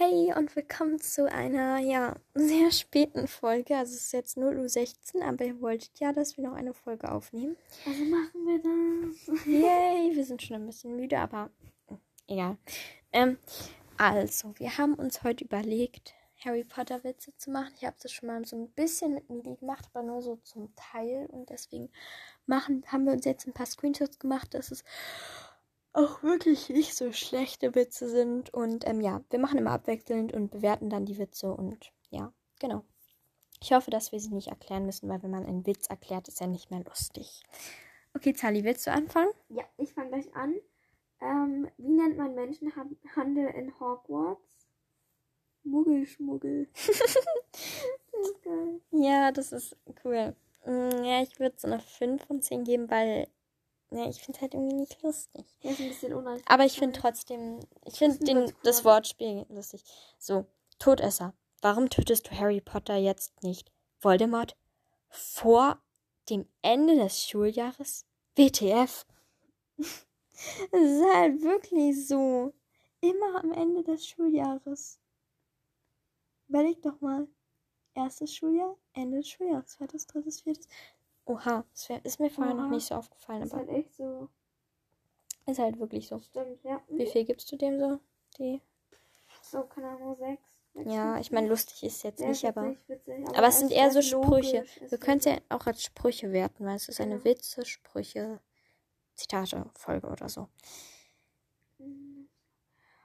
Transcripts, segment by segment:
Hey und willkommen zu einer, ja, sehr späten Folge. Also es ist jetzt 0.16 Uhr, aber ihr wolltet ja, dass wir noch eine Folge aufnehmen. Also machen wir das. Yay, wir sind schon ein bisschen müde, aber egal. Ähm, also, wir haben uns heute überlegt, Harry Potter Witze zu machen. Ich habe das schon mal so ein bisschen mit Mili gemacht, aber nur so zum Teil. Und deswegen machen, haben wir uns jetzt ein paar Screenshots gemacht, dass es auch wirklich nicht so schlechte Witze sind. Und ähm, ja, wir machen immer abwechselnd und bewerten dann die Witze. Und ja, genau. Ich hoffe, dass wir sie nicht erklären müssen, weil wenn man einen Witz erklärt, ist er nicht mehr lustig. Okay, Sally, willst du anfangen? Ja, ich fange gleich an. Ähm, wie nennt man Menschenhandel in Hogwarts? Muggelschmuggel. das ist geil. Ja, das ist cool. Mm, Ja, ich würde so eine 5 von 10 geben, weil ja, ich finde es halt irgendwie nicht lustig. Der ist ein bisschen unangenehm. Aber ich finde trotzdem, ich finde das. Wortspiel lustig. So, Todesser. Warum tötest du Harry Potter jetzt nicht? Voldemort? Vor dem Ende des Schuljahres? WTF? Es ist halt wirklich so. Immer am Ende des Schuljahres. Überleg doch mal. Erstes Schuljahr, Ende des Schuljahres, zweites, drittes, viertes. Oha, das wär, ist mir vorher noch Oha. nicht so aufgefallen, ist aber halt echt so. ist halt wirklich so. Stimmt, ja. Wie viel gibst du dem so? Die? So, keine Ahnung, sechs. sechs, Ja, fünf, ich meine, lustig ist jetzt Der nicht, ist aber. witzig, witzig, Aber es sind eher so ist Sprüche. ist Wir können es ja auch als Sprüche werten, weil es ist eine Genau. Witze, Sprüche, Zitate, Folge oder so. Mhm.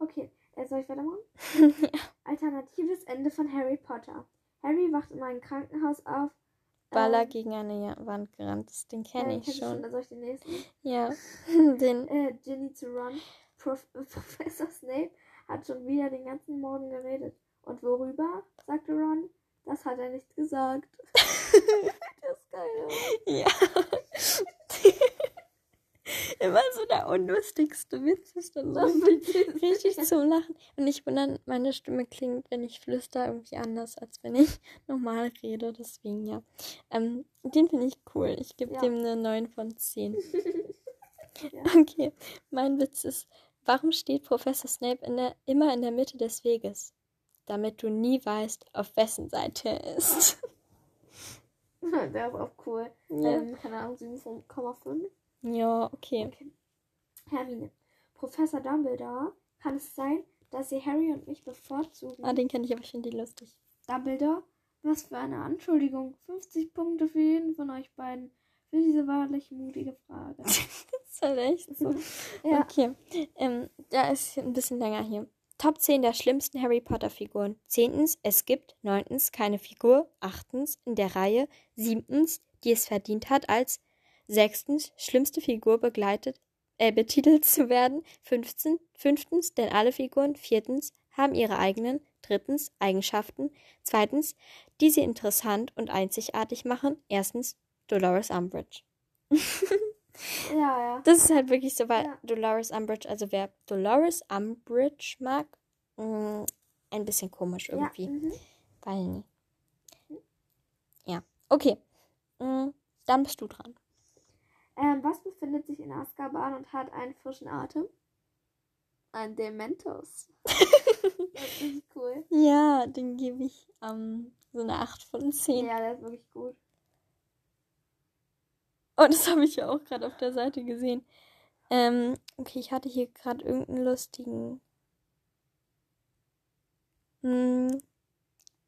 Okay, äh, soll ich weitermachen? Alternatives Ende von Harry Potter. Harry wacht in einem Krankenhaus auf. Baller ähm, gegen eine Wand gerannt. Das, Den kenne den ich schon. Dann soll ich den nächsten? Ja, den. Äh, Ginny zu Ron. Prof Professor Snape hat schon wieder den ganzen Morgen geredet. Und worüber? sagte Ron. Das hat er nicht gesagt. das ist geil. oder? Ja. Immer so der unlustigste Witz ist dann so richtig, zum Lachen. Und ich wundere, meine Stimme klingt, wenn ich flüster, irgendwie anders, als wenn ich normal rede. Deswegen ja. Ähm, den finde ich cool. Ich gebe Ja. dem eine 9 von 10. Ja. Okay, mein Witz ist, warum steht Professor Snape in der, immer in der Mitte des Weges? Damit du nie weißt, auf wessen Seite er ist. Der ist auch cool. ja. Ähm, keine Ahnung, 7,5. Ja, okay. Okay. Hermine. Professor Dumbledore, kann es sein, dass Sie Harry und mich bevorzugen? Ah, den kenne ich, aber ich finde die lustig. Dumbledore, was für eine Anschuldigung. 50 Punkte für jeden von euch beiden. Für diese wahrlich mutige Frage. Das ist halt echt so. ja. Okay, ähm, da ist ein bisschen länger hier. Top 10 der schlimmsten Harry Potter Figuren. Zehntens, es gibt. Neuntens, keine Figur. Achtens, in der Reihe. Siebtens, die es verdient hat, als sechstens, schlimmste Figur begleitet, äh, betitelt zu werden. Fünftens, fünftens, denn alle Figuren. Viertens, haben ihre eigenen. Drittens, Eigenschaften. Zweitens, die sie interessant und einzigartig machen. Erstens, Dolores Umbridge. Ja, ja. Das ist halt wirklich so, weil Ja. Dolores Umbridge, also wer Dolores Umbridge mag, mh, ein bisschen komisch irgendwie. Ja, mhm. Weil nie. Ja, okay. Mh, dann bist du dran. Ähm, was befindet sich in Azkaban und hat einen frischen Atem? Ein Dementos. das ist cool. Ja, den gebe ich ähm, so eine 8 von 10. Ja, der ist wirklich gut. Oh, das habe ich ja auch gerade auf der Seite gesehen. Ähm, okay, ich hatte hier gerade irgendeinen lustigen. Hm.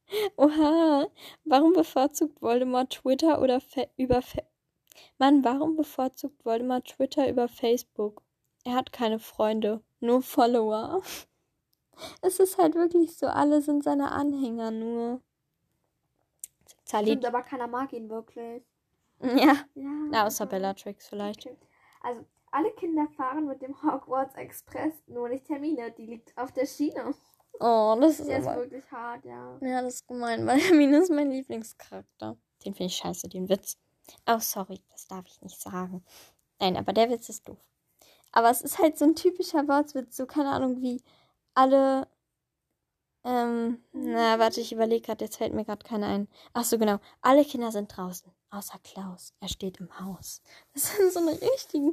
Oha, warum bevorzugt Voldemort Twitter oder über Fa Mann, warum bevorzugt Voldemort Twitter über Facebook? Er hat keine Freunde, nur Follower. Es ist halt wirklich so, alle sind seine Anhänger nur. Sally. Stimmt, aber keiner mag ihn wirklich. Ja, Ja. na, außer Bellatrix vielleicht. Also, alle Kinder fahren mit dem Hogwarts Express, nur nicht Hermine, die liegt auf der Schiene. Oh, das ist ist wirklich hart, ja. Ja, das ist gemein, weil Hermine ist mein Lieblingscharakter. Den finde ich scheiße, den Witz. Oh, sorry, das darf ich nicht sagen. Nein, aber der Witz ist doof. Aber es ist halt so ein typischer Wortwitz, so keine Ahnung, wie alle. Ähm, na, warte, ich überlege gerade, jetzt fällt mir gerade keiner ein. Ach so, genau. Alle Kinder sind draußen, außer Klaus. Er steht im Haus. Das sind so eine richtigen.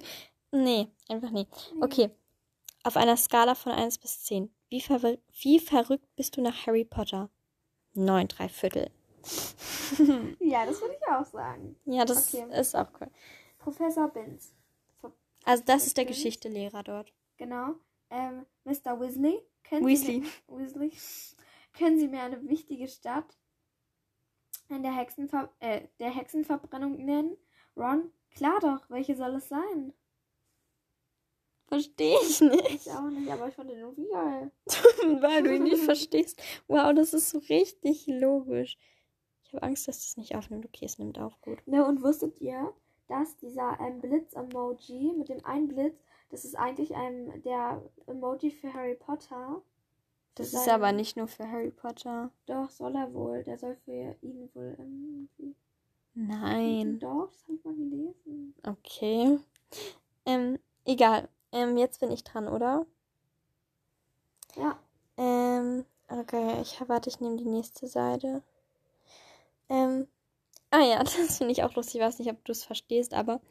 Nee, einfach nee. Okay. Auf einer Skala von 1 bis 10. Wie, verwir- wie verrückt bist du nach Harry Potter? 9, 3 Viertel. Ja, das würde ich auch sagen. Ja, das Okay. ist auch cool. Professor Binz. Also das ist der. Geschichtelehrer dort. Genau. Ähm, Mr. Weasley. Können Sie Weasley. mir, Weasley. Können Sie mir eine wichtige Stadt in der, Hexenver äh, der Hexenverbrennung nennen? Ron, klar doch. Welche soll es sein? Verstehe ich nicht. Ich auch nicht, aber ich fand den irgendwie geil. Weil du ihn nicht verstehst. Wow, das ist so richtig logisch. Ich habe Angst, dass das nicht aufnimmt. Okay, es nimmt auf. Gut. Ne, und wusstet ihr, dass dieser ähm, Blitz-Emoji mit dem einen Blitz, das ist eigentlich ein, der Emoji für Harry Potter. Das ist aber nicht nur für Harry Potter. Doch, soll er wohl. Der soll für ihn wohl ähm, irgendwie. Nein. Doch, das habe ich mal gelesen. Okay. Ähm, egal. Ähm, jetzt bin ich dran, oder? Ja. Ähm, okay, ich warte, ich nehme die nächste Seite. Ähm, ah ja, das finde ich auch lustig. Ich weiß nicht, ob du es verstehst, aber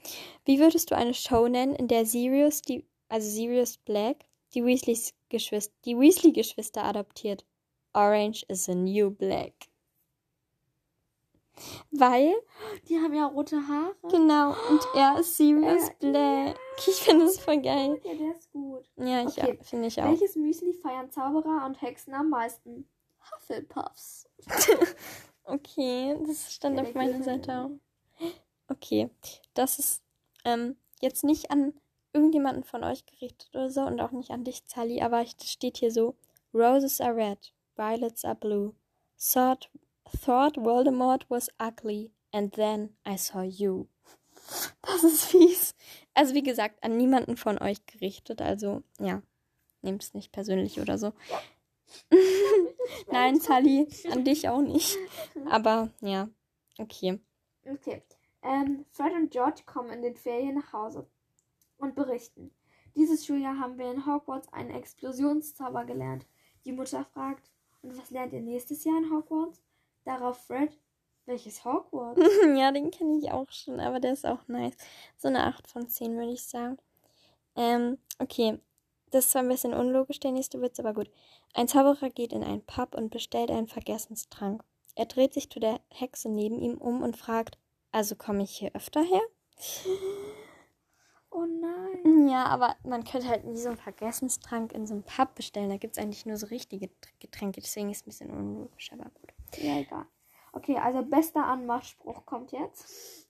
wie würdest du eine Show nennen, in der Sirius, die, also Sirius Black, die Weasleys Geschwister, die Weasley-Geschwister adoptiert? Orange is the new black. Weil, Die haben ja rote Haare. genau, und er ist Sirius Äh, Black. Ich finde das voll geil. Ja, der ist gut. Ja, ich Okay. finde ich auch. Welches Müsli feiern Zauberer und Hexen am meisten? Hufflepuffs. Okay, das stand Ja, auf meiner. Seite auch. Okay, das ist ähm, jetzt nicht an irgendjemanden von euch gerichtet oder so und auch nicht an dich, Sally, aber das steht hier so: Roses are red, violets are blue. Thought, thought Voldemort was ugly, and then I saw you. Das ist fies. Also wie gesagt, an niemanden von euch gerichtet, also ja, nehmt es nicht persönlich oder so. Nein, Sally, an dich auch nicht. Aber ja, okay. Okay. Ähm, Fred und George kommen in den Ferien nach Hause und berichten. Dieses Schuljahr haben wir in Hogwarts einen Explosionszauber gelernt. Die Mutter fragt, und was lernt ihr nächstes Jahr in Hogwarts? Darauf Fred, welches Hogwarts? ja, den kenne ich auch schon, aber der ist auch nice. So eine 8 von 10, würde ich sagen. Ähm, okay. Das ist zwar ein bisschen unlogisch, der nächste Witz, aber gut. Ein Zauberer geht in einen Pub und bestellt einen Vergessenstrank. Er dreht sich zu der Hexe neben ihm um und fragt, also komme ich hier öfter her? Oh nein. Ja, aber man könnte halt nie so einen Vergessenstrank in so einem Pub bestellen. Da gibt es eigentlich nur so richtige Getränke, deswegen ist es ein bisschen unlogisch, aber gut. Ja, egal. Okay, also bester Anmachspruch kommt jetzt.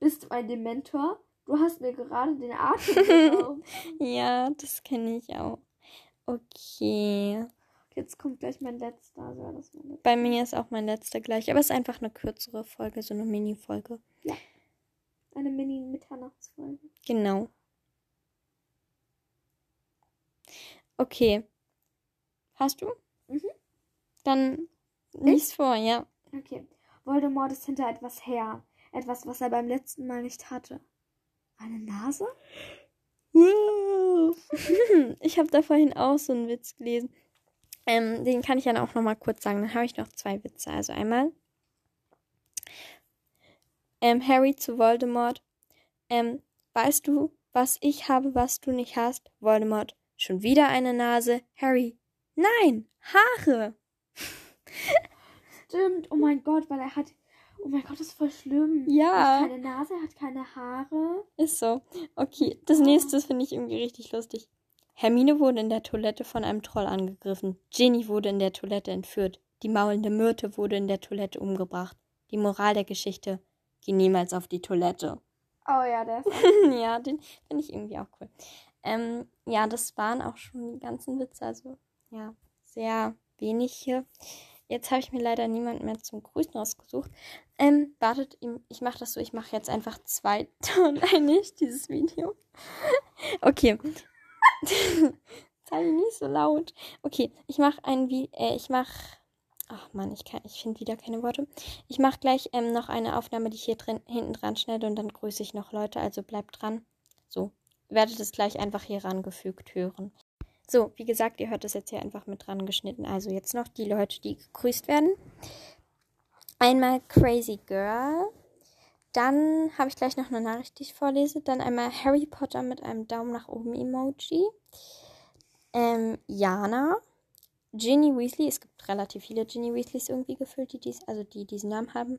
Bist du ein Dementor? Du hast mir gerade den Atem geraubt. Ja, das kenne ich auch. Okay. Jetzt kommt gleich mein letzter. Also mein letzter. Bei mir ist auch mein letzter gleich, aber es ist einfach eine kürzere Folge, so eine Mini-Folge. Eine Mini-Mitternachtsfolge. Genau. Okay. Hast du? Mhm. Dann lies vor, ja. Okay. Voldemort ist hinter etwas her. Etwas, was er beim letzten Mal nicht hatte. Eine Nase? Wow. Ich habe da vorhin auch so einen Witz gelesen. Ähm, den kann ich dann auch noch mal kurz sagen. Dann habe ich noch zwei Witze. Also einmal ähm, Harry zu Voldemort. Ähm, weißt du, was ich habe, was du nicht hast? Voldemort. Schon wieder eine Nase. Harry. Nein, Haare. Stimmt. Oh mein Gott, weil er hat. Oh mein Gott, das ist voll schlimm. Er Ja. hat keine Nase, hat keine Haare. Ist so. Okay, das nächste finde ich irgendwie richtig lustig. Hermine wurde in der Toilette von einem Troll angegriffen. Ginny wurde in der Toilette entführt. Die maulende Myrte wurde in der Toilette umgebracht. Die Moral der Geschichte: Geh niemals auf die Toilette. Oh ja, der ist. Ja, den finde ich irgendwie auch cool. Ähm, ja, das waren auch schon die ganzen Witze. Also, ja, sehr wenig hier. Jetzt habe ich mir leider niemanden mehr zum Grüßen rausgesucht. Ähm, wartet, ich mache das so, ich mache jetzt einfach zwei und nicht dieses Video. Okay. Sei nicht so laut. Okay, ich mache ein wie äh, ich mache Ach man, ich ich finde wieder keine Worte. Ich mache gleich ähm, noch eine Aufnahme, die ich hier drin hinten dran schneide und dann grüße ich noch Leute, also bleibt dran. So, werdet es gleich einfach hier rangefügt hören. So, wie gesagt, ihr hört das jetzt hier einfach mit dran geschnitten. Also jetzt noch die Leute, die gegrüßt werden. Einmal Crazy Girl. Dann habe ich gleich noch eine Nachricht, die ich vorlese. Dann einmal Harry Potter mit einem Daumen nach oben Emoji. ähm, Jana, Ginny Weasley. Es gibt relativ viele Ginny Weasleys irgendwie gefüllt, die dies, also die diesen Namen haben.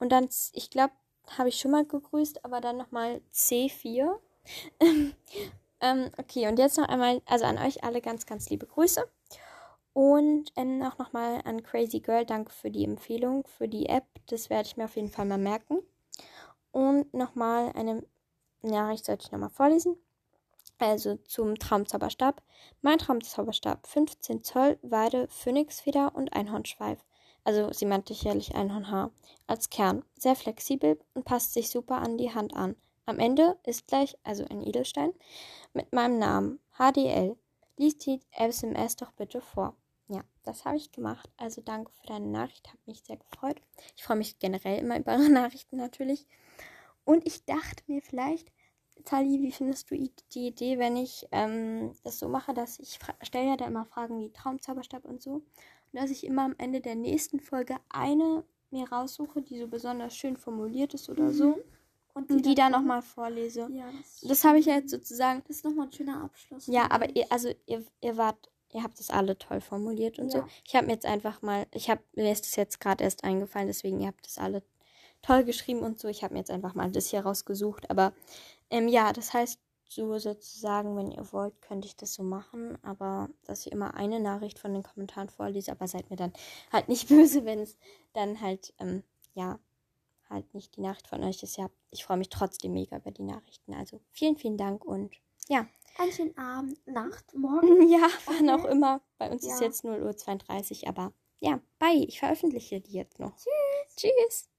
Und dann, ich glaube, habe ich schon mal gegrüßt, aber dann nochmal C4. ähm, okay, und jetzt noch einmal, also an euch alle ganz, ganz liebe Grüße. Und ähm, auch nochmal an Crazy Girl, danke für die Empfehlung, für die App. Das werde ich mir auf jeden Fall mal merken. Und nochmal eine Nachricht sollte ich nochmal vorlesen. Also zum Traumzauberstab. Mein Traumzauberstab 15 Zoll, Weide, Phönixfeder und Einhornschweif. Also sie meinte sicherlich Einhornhaar. Als Kern. Sehr flexibel und passt sich super an die Hand an. Am Ende ist gleich, also ein Edelstein, mit meinem Namen. HDL. Lies die SMS doch bitte vor. Ja, das habe ich gemacht. Also danke für deine Nachricht, hat mich sehr gefreut. Ich freue mich generell immer über Nachrichten natürlich. Und ich dachte mir vielleicht, Tali, wie findest du die Idee, wenn ich ähm, das so mache, dass ich stelle ja da immer Fragen wie Traumzauberstab und so, und dass ich immer am Ende der nächsten Folge eine mir raussuche, die so besonders schön formuliert ist oder mhm. so. Und die, die dann, dann nochmal vorlese. Ja, das, das habe ich ja jetzt sozusagen. Das ist nochmal ein schöner Abschluss. Ja, aber ihr, also ihr, ihr wart, ihr habt das alle toll formuliert und ja. so. Ich habe mir jetzt einfach mal, ich habe mir ist das jetzt gerade erst eingefallen, deswegen ihr habt das alle toll geschrieben und so. Ich habe mir jetzt einfach mal das hier rausgesucht. Aber ähm, ja, das heißt, so sozusagen, wenn ihr wollt, könnte ich das so machen. Aber dass ich immer eine Nachricht von den Kommentaren vorlese, aber seid mir dann halt nicht böse, wenn es dann halt, ähm, ja, halt nicht die Nachricht von euch ist. Ja, ich freue mich trotzdem mega über die Nachrichten. Also vielen, vielen Dank und ja. Einen schönen Abend, Nacht, Morgen. Ja, wann auch immer. Bei uns ja. ist jetzt 0.32 Uhr, aber ja, bye. Ich veröffentliche die jetzt noch. Tschüss. Tschüss.